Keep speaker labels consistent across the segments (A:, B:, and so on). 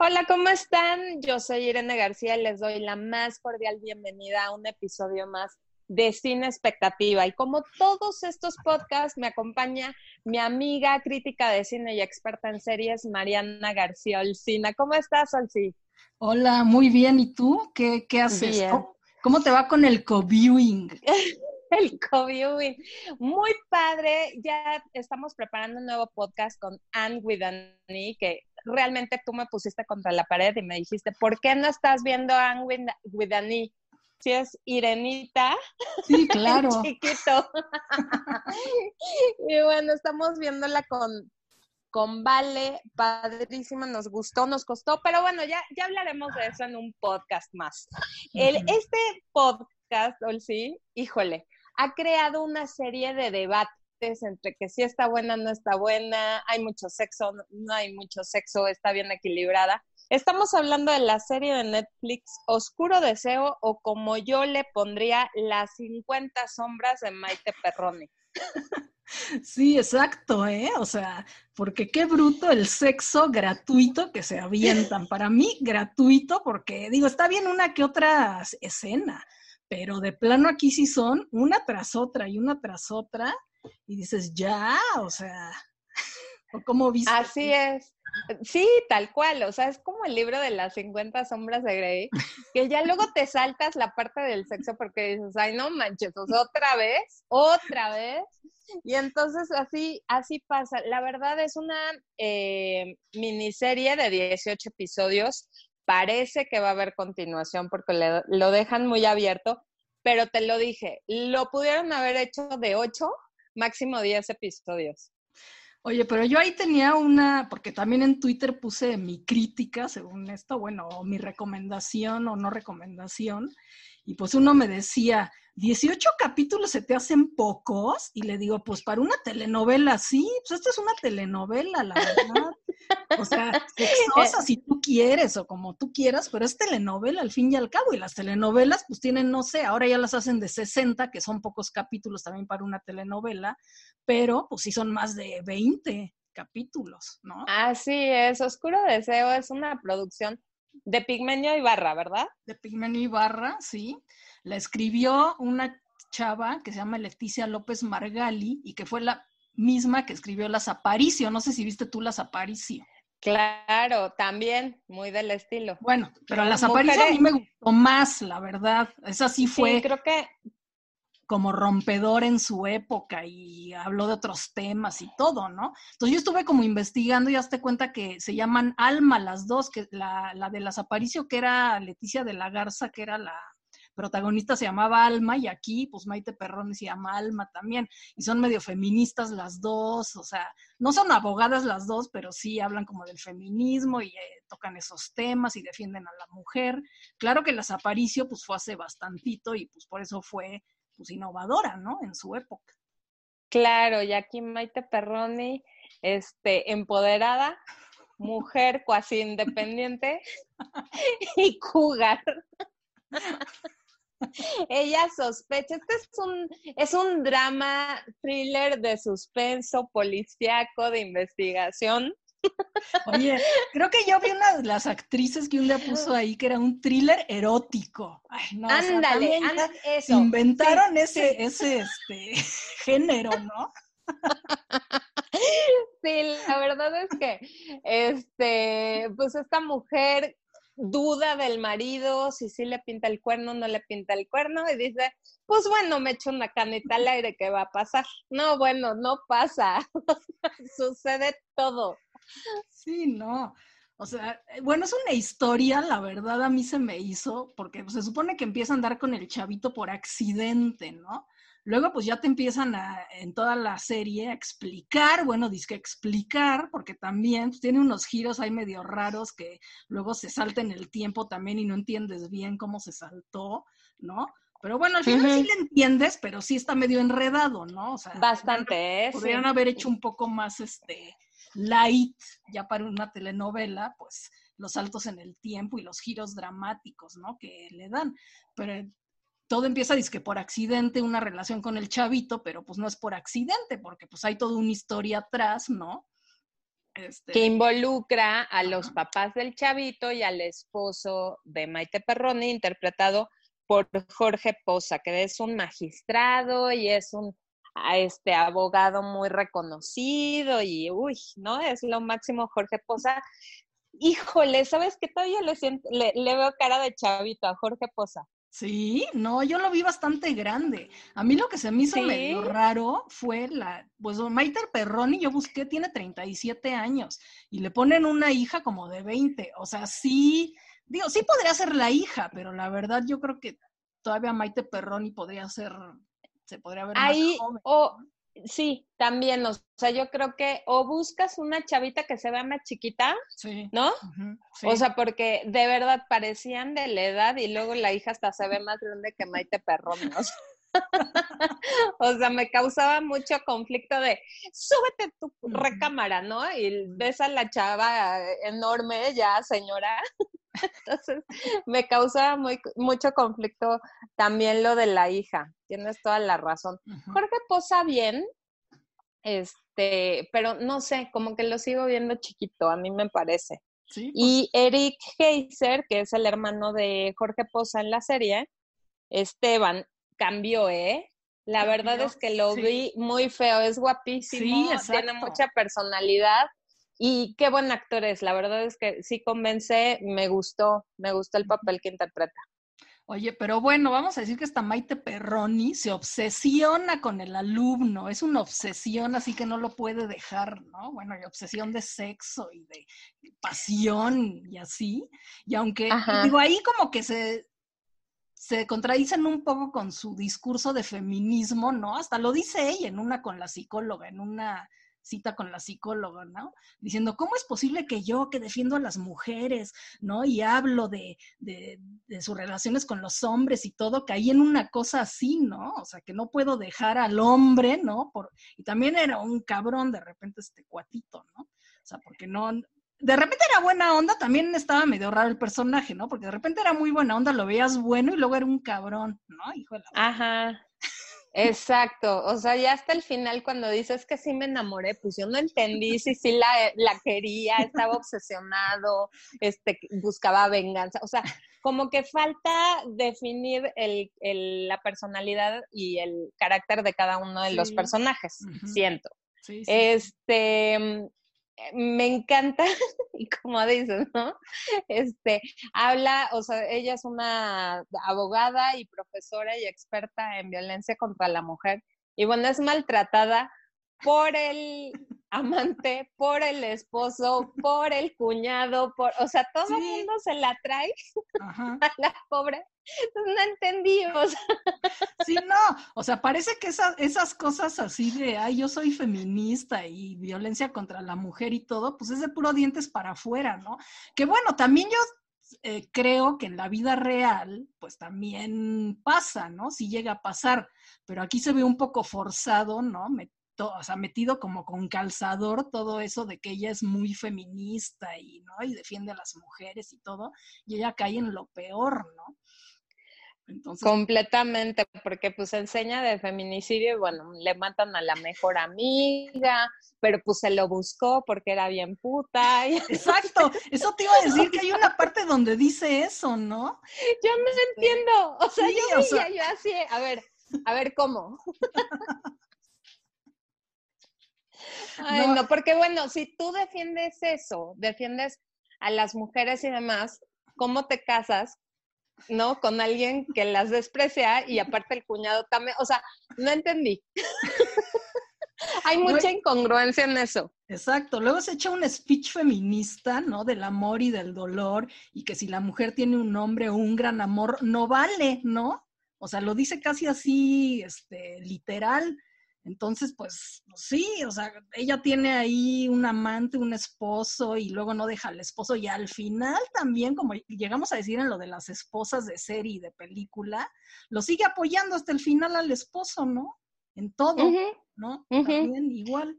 A: Hola, ¿cómo están? Yo soy Irene García y les doy la más cordial bienvenida a un episodio más de Cine Expectativa. Y como todos estos podcasts, me acompaña mi amiga crítica de cine y experta en series, Mariana García Olcina. ¿Cómo estás, Olci?
B: Hola, muy bien. ¿Y tú? ¿Qué, qué haces? ¿Cómo, ¿Cómo, te va con el co-viewing?
A: el co-viewing. Muy padre. Ya estamos preparando un nuevo podcast con Anne with Annie, que realmente tú me pusiste contra la pared y me dijiste, ¿por qué no estás viendo Anne with, Annie? Si es Irenita.
B: Sí, claro.
A: chiquito. y bueno, estamos viéndola con, con Vale, padrísima, nos gustó, nos costó, pero bueno, ya, ya hablaremos de eso en un podcast más. El, este podcast, sí, híjole, ha creado una serie de debates entre que si está buena, no está buena, hay mucho sexo, no hay mucho sexo, está bien equilibrada. Estamos hablando de la serie de Netflix Oscuro Deseo o como yo le pondría las 50 sombras de Maite Perroni.
B: Sí, exacto, ¿eh? O sea, porque qué bruto el sexo gratuito que se avientan. Para mí, gratuito, porque digo, está bien una que otra escena, pero de plano aquí sí son una tras otra y una tras otra, y dices, ya, o sea, ¿o cómo viste?
A: Así es. Sí, tal cual, o sea, es como el libro de las 50 sombras de Grey, que ya luego te saltas la parte del sexo porque dices, ay, no manches, otra vez, otra vez. Y entonces así, así pasa. La verdad es una eh, miniserie de 18 episodios parece que va a haber continuación porque lo dejan muy abierto, pero te lo dije, lo pudieron haber hecho de ocho, máximo diez episodios.
B: Oye, pero yo ahí tenía una, porque también en Twitter puse mi crítica, según esto, bueno, mi recomendación o no recomendación, y pues uno me decía, 18 capítulos se te hacen pocos, y le digo, pues para una telenovela, sí, pues esto es una telenovela, la verdad. O sea, sexosa si tú quieres o como tú quieras, pero es telenovela al fin y al cabo. Y las telenovelas pues tienen, no sé, ahora ya las hacen de 60, que son pocos capítulos también para una telenovela, pero pues sí son más de 20 capítulos, ¿no?
A: Así es, Oscuro Deseo es una producción de Pigmenio Ibarra, ¿verdad?
B: De Pigmenio Ibarra, sí. La escribió una chava que se llama Leticia López Margali y que fue la misma que escribió Las Aparicio. No sé si viste tú Las Aparicio.
A: Claro, también, muy del estilo.
B: Bueno, pero Las Aparicio a mí me gustó más, la verdad. Esa sí fue.
A: Sí, creo que.
B: Como rompedor en su época y habló de otros temas y todo, ¿no? Entonces yo estuve como investigando y hazte cuenta que se llaman Alma las dos, que la, la de las Aparicio, que era Leticia de la Garza, que era la, protagonista se llamaba Alma y aquí pues Maite Perroni se llama Alma también y son medio feministas las dos, o sea, no son abogadas las dos, pero sí hablan como del feminismo y eh, tocan esos temas y defienden a la mujer. Claro que las Aparicio pues fue hace bastantito y pues por eso fue pues innovadora, ¿no? En su época.
A: Claro, y aquí Maite Perroni, este, empoderada, mujer cuasi independiente y cougar. Ella sospecha, este es un, es un drama thriller de suspenso, policíaco, de investigación.
B: Oye, creo que yo vi una de las actrices que un día puso ahí que era un thriller erótico.
A: ándale,
B: eso. Inventaron ese, ese este, género, ¿no?
A: Sí, la verdad es que, este, pues esta mujer duda del marido, si sí le pinta el cuerno, no le pinta el cuerno, y dice, pues bueno, me echo una canita al aire, ¿qué va a pasar? No, bueno, no pasa, sucede todo.
B: Sí, no. O sea, eh, bueno, es una historia, la verdad a mí se me hizo, porque se supone que empieza a andar con el chavito por accidente, ¿no? Luego, pues ya te empiezan a, en toda la serie a explicar, bueno, dice que explicar, porque también pues, tiene unos giros ahí medio raros que luego se salta en el tiempo también y no entiendes bien cómo se saltó, ¿no? Pero bueno, al final sí le entiendes, pero sí está medio enredado, ¿no? O sea,
A: bastante.
B: ¿eh? Podrían haber hecho un poco más este light ya para una telenovela, pues los saltos en el tiempo y los giros dramáticos, ¿no? Que le dan. Pero todo empieza que por accidente una relación con el chavito, pero pues no es por accidente, porque pues hay toda una historia atrás, ¿no?
A: Este que involucra a los papás del chavito y al esposo de Maite Perroni, interpretado por Jorge Poza, que es un magistrado y es un este abogado muy reconocido y uy, ¿no? Es lo máximo Jorge Poza. Híjole, ¿sabes qué? Todavía le, siento, le, veo cara de chavito a Jorge Poza.
B: Sí, no, yo lo vi bastante grande. A mí lo que se me hizo medio raro fue la, pues Maite Perroni, yo busqué, tiene 37 años y le ponen una hija como de 20. O sea, sí, digo, sí podría ser la hija, pero la verdad yo creo que todavía Maite Perroni podría ser, se podría ver
A: Ahí,
B: más joven.
A: O, sí, también, o sea, yo creo que o buscas una chavita que se vea más chiquita, ¿no? O sea, porque de verdad parecían de la edad y luego la hija hasta se ve más grande que Maite Perroni, ¿no? o sea, me causaba mucho conflicto de súbete tu recámara, ¿no? Y ves a la chava enorme ya, señora. Entonces, me causaba muy, mucho conflicto también lo de la hija. Tienes toda la razón. Jorge posa bien, este, pero no sé, como que lo sigo viendo chiquito, a mí me parece. Y pues Eric Heiser, que es el hermano de Jorge Poza en la serie, Esteban, cambió, ¿eh? La verdad es que lo vi muy feo, es guapísimo, tiene mucha personalidad y qué buen actor es. La verdad es que sí convence, me gustó, me gustó el papel que interpreta.
B: Oye, pero bueno, vamos a decir que esta Maite Perroni se obsesiona con el alumno, es una obsesión así que no lo puede dejar, ¿no? Bueno, y obsesión de sexo y de pasión y así. Y aunque, digo, ahí como que se, se contradicen un poco con su discurso de feminismo, ¿no? Hasta lo dice ella en una con la psicóloga, en una cita con la psicóloga, ¿no? Diciendo, ¿cómo es posible que yo, que defiendo a las mujeres, ¿no? Y hablo de, de, sus relaciones con los hombres y todo, caí en una cosa así, ¿no? O sea, que no puedo dejar al hombre, ¿no? Por, y también era un cabrón de repente este cuatito, ¿no? O sea, porque no, de repente era buena onda, también estaba medio raro el personaje, ¿no? Porque de repente era muy buena onda, lo veías bueno y luego era un cabrón, ¿no? Hijo de la
A: Ajá. Exacto, o sea, ya hasta el final cuando dices que sí me enamoré, pues yo no entendí si sí la, la quería, estaba obsesionado, este, buscaba venganza, o sea, como que falta definir el, el, la personalidad y el carácter de cada uno de los personajes, siento. Sí, sí. Este, me encanta, y como dices, ¿no? Este, habla, o sea, ella es una abogada y profesora y experta en violencia contra la mujer. Y bueno, es maltratada por el amante, por el esposo, por el cuñado, por, o sea, todo el mundo se la trae a la pobre. No entendí,
B: Sí, no, o sea, parece que esas, esas cosas así de, ay, yo soy feminista y violencia contra la mujer y todo, pues es de puro dientes para afuera, ¿no? Que bueno, también yo eh, creo que en la vida real, pues también pasa, ¿no? Si llega a pasar, pero aquí se ve un poco forzado, ¿no? O sea, metido como con calzador todo eso de que ella es muy feminista y, ¿no? Y defiende a las mujeres y todo, y ella cae en lo peor, ¿no?
A: Entonces, Completamente, porque pues enseña de feminicidio y bueno, le matan a la mejor amiga, pero pues se lo buscó porque era bien puta.
B: Exacto, eso te iba a decir que hay una parte donde dice eso, ¿no?
A: Yo no este, entiendo, o sea, yo yo así, a ver, a ver cómo. Ay, no. porque bueno, si tú defiendes eso, defiendes a las mujeres y demás, ¿cómo te casas? ¿No? Con alguien que las desprecia y aparte el cuñado también, o sea, no entendí. Hay mucha incongruencia en eso.
B: Exacto. Luego se echa un speech feminista, ¿no? Del amor y del dolor, y que si la mujer tiene un hombre o un gran amor, no vale, ¿no? O sea, lo dice casi así, este, literal. Entonces, pues, pues sí, o sea, ella tiene ahí un amante, un esposo y luego no deja al esposo y al final también, como llegamos a decir en lo de las esposas de serie y de película, lo sigue apoyando hasta el final al esposo, ¿no? En todo, ¿no? También igual.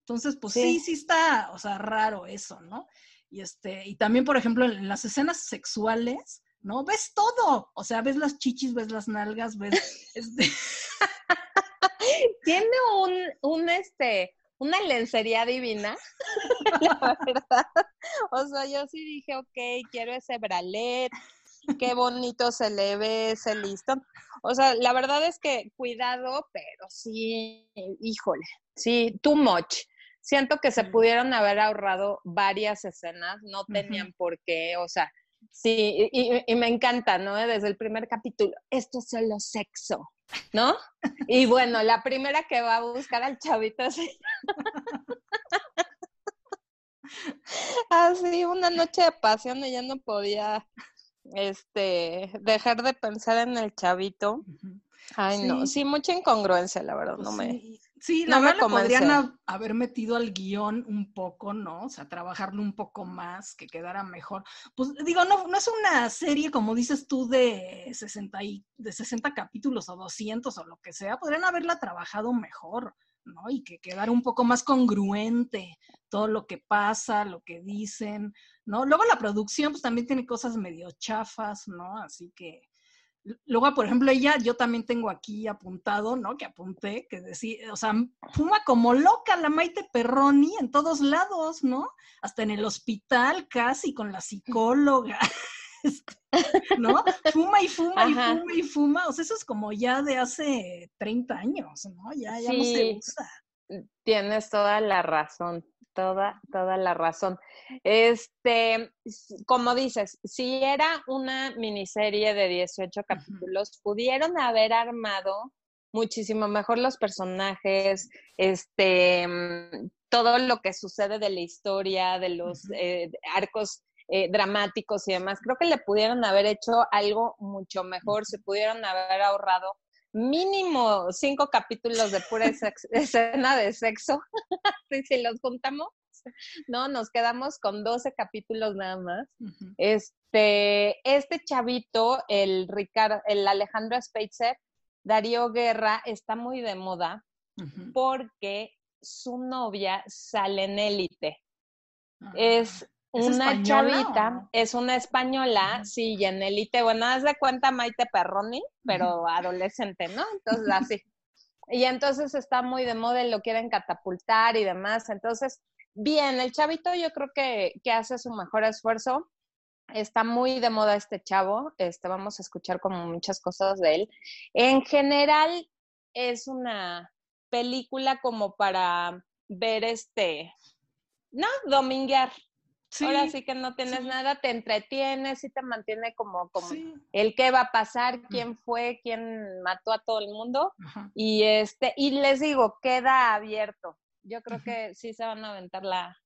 B: Entonces, pues sí. sí, está, o sea, raro eso, ¿no? Y este, y también, por ejemplo, en las escenas sexuales, ¿no? Ves todo, o sea, ves las chichis, ves las nalgas, ves, este,
A: tiene un, un, este, una lencería divina, la verdad. O sea, yo sí dije, ok, quiero ese bralet, qué bonito se le ve ese listón. O sea, la verdad es que cuidado, pero sí, híjole, sí, too much. Siento que se pudieron haber ahorrado varias escenas, no tenían por qué, o sea, sí, y, me encanta, ¿no? Desde el primer capítulo, esto es solo sexo, ¿no? Y bueno, la primera que va a buscar al chavito así. Así, una noche de pasión y ya no podía este, dejar de pensar en el chavito. Ay, no, sí, mucha incongruencia, la verdad, no me...
B: Sí, la verdad podrían haber metido al guion un poco, ¿no? O sea, trabajarlo un poco más, que quedara mejor. Pues digo, no, no es una serie, como dices tú, de 60, y, de 60 capítulos o 200 o lo que sea. Podrían haberla trabajado mejor, ¿no? Y que quedara un poco más congruente todo lo que pasa, lo que dicen, ¿no? Luego la producción, pues también tiene cosas medio chafas, ¿no? Así que Luego, por ejemplo, ella, yo también tengo aquí apuntado, ¿no? Que apunté, que decía, o sea, fuma como loca la Maite Perroni en todos lados, ¿no? Hasta en el hospital casi con la psicóloga, este, ¿no? Fuma y fuma y fuma y fuma, o sea, eso es como ya de hace 30 años, ¿no? Ya, ya no se usa.
A: Tienes toda la razón toda, toda la razón. Este, como dices, si era una miniserie de 18 capítulos, pudieron haber armado muchísimo mejor los personajes, este, mm, todo lo que sucede de la historia, de los eh, arcos eh, dramáticos y demás. Creo que le pudieron haber hecho algo mucho mejor, se pudieron haber ahorrado mínimo cinco capítulos de pura escena de sexo, si los juntamos, no, nos quedamos con 12 capítulos nada más. Este, este chavito, el Ricardo, el Alejandro Speitzer, Darío Guerra, está muy de moda porque su novia sale en élite. Ah. Es una chavita, es una española, sí, y en élite, bueno, haz de cuenta Maite Perroni, pero adolescente, ¿no? Entonces, así. Y entonces está muy de moda, lo quieren catapultar y demás. Entonces, bien, el chavito yo creo que, que hace su mejor esfuerzo. Está muy de moda este chavo, este, vamos a escuchar como muchas cosas de él. En general, es una película como para ver este, ¿no? Dominguear, Ahora sí que no tienes nada, te entretienes y te mantiene como, como el qué va a pasar, quién fue, quién mató a todo el mundo. Y este, y les digo, queda abierto. Yo creo que sí se van a aventar la,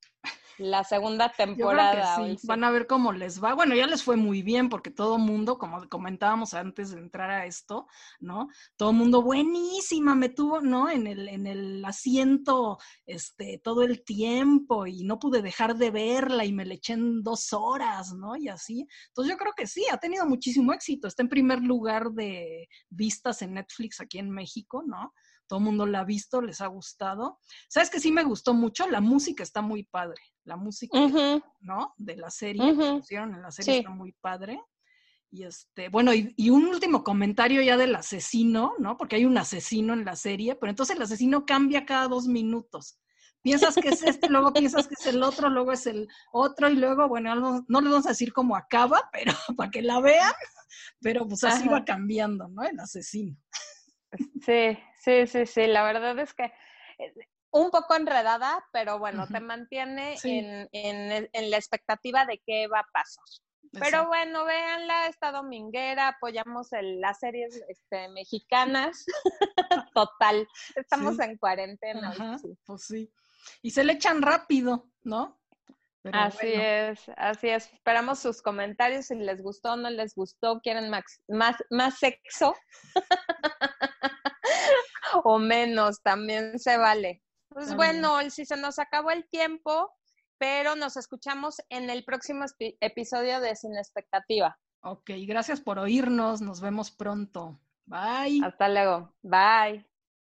A: la segunda temporada.
B: sí. Van a ver cómo les va. Bueno, ya les fue muy bien porque todo mundo, como comentábamos antes de entrar a esto, ¿no? Todo mundo buenísima, me tuvo, ¿no? En el, en el asiento, este, todo el tiempo y no pude dejar de verla y me le eché en dos horas, ¿no? Y así. Entonces yo creo que sí, ha tenido muchísimo éxito. Está en primer lugar de vistas en Netflix aquí en México, ¿no? todo el mundo la ha visto, les ha gustado. ¿Sabes que sí me gustó mucho? La música está muy padre. La música, ¿no? De la serie, que pusieron en la serie está muy padre. Y este, bueno, y, un último comentario ya del asesino, ¿no? Porque hay un asesino en la serie, pero entonces el asesino cambia cada dos minutos. Piensas que es este, luego piensas que es el otro, luego es el otro, y luego, bueno, no, no les vamos a decir cómo acaba, pero para que la vean, pero pues así va cambiando, ¿no? El asesino.
A: Sí, sí, sí, sí. La verdad es que eh, un poco enredada, pero bueno, te mantiene en, en, la expectativa de qué va a pasar. Pero bueno, véanla, esta dominguera, apoyamos las series este, mexicanas. Total, estamos en cuarentena.
B: Pues sí. Y se le echan rápido, ¿no?
A: así es, así es. Esperamos sus comentarios si les gustó o no les gustó, quieren más, más, más sexo. o menos, también se vale. Pues bueno, si se nos acabó el tiempo, pero nos escuchamos en el próximo episodio de Sin Expectativa.
B: Ok, gracias por oírnos, nos vemos pronto. Bye.
A: Hasta luego. Bye.